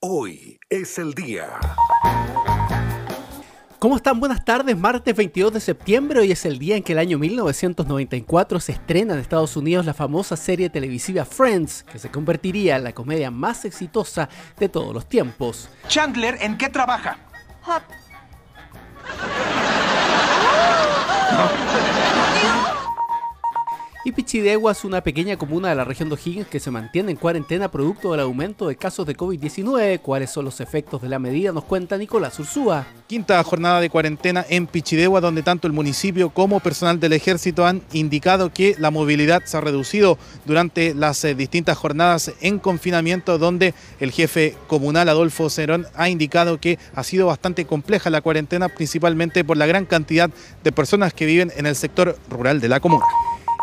Hoy es el día. ¿Cómo están? Buenas tardes, martes 22 de septiembre. Hoy es el día en que el año 1994 se estrena en Estados Unidos la famosa serie televisiva Friends, que se convertiría en la comedia más exitosa de todos los tiempos. Chandler, ¿en qué trabaja? Y Pichidegua es una pequeña comuna de la región de O'Higgins que se mantiene en cuarentena producto del aumento de casos de COVID-19. ¿Cuáles son los efectos de la medida? Nos cuenta Nicolás Ursúa. Quinta jornada de cuarentena en Pichidegua, donde tanto el municipio como personal del ejército han indicado que la movilidad se ha reducido durante las eh, distintas jornadas en confinamiento, donde el jefe comunal Adolfo Cerón ha indicado que ha sido bastante compleja la cuarentena, principalmente por la gran cantidad de personas que viven en el sector rural de la comuna.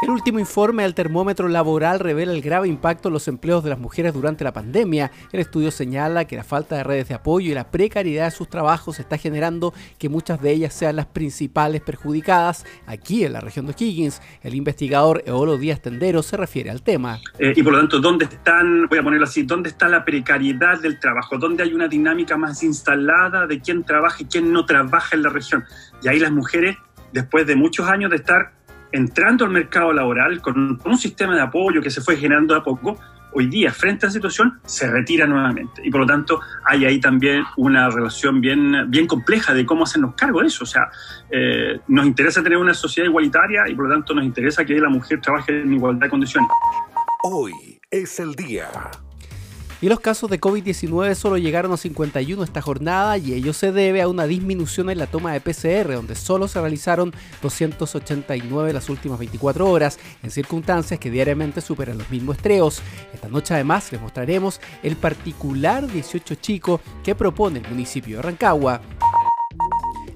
El último informe del termómetro laboral revela el grave impacto en los empleos de las mujeres durante la pandemia. El estudio señala que la falta de redes de apoyo y la precariedad de sus trabajos está generando que muchas de ellas sean las principales perjudicadas aquí en la región de Higgins. El investigador Eolo Díaz Tendero se refiere al tema. Eh, y por lo tanto, ¿dónde están, voy a ponerlo así, dónde está la precariedad del trabajo? ¿Dónde hay una dinámica más instalada de quién trabaja y quién no trabaja en la región? Y ahí las mujeres, después de muchos años de estar entrando al mercado laboral con, un sistema de apoyo que se fue generando a poco, hoy día, frente a la situación, se retira nuevamente. Y por lo tanto, hay ahí también una relación bien, bien compleja de cómo hacernos cargo de eso. O sea, eh, nos interesa tener una sociedad igualitaria y por lo tanto nos interesa que la mujer trabaje en igualdad de condiciones. Hoy es el día. Y los casos de COVID-19 solo llegaron a 51 esta jornada y ello se debe a una disminución en la toma de PCR, donde solo se realizaron 289 las últimas 24 horas, en circunstancias que diariamente superan los mismos estreos. Esta noche además les mostraremos el particular 18 chico que propone el municipio de Rancagua.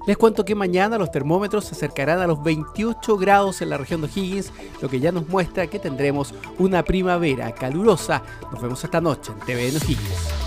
Les cuento que mañana los termómetros se acercarán a los 28 grados en la región de Higgins, lo que ya nos muestra que tendremos una primavera calurosa. Nos vemos esta noche en TVN Higgins.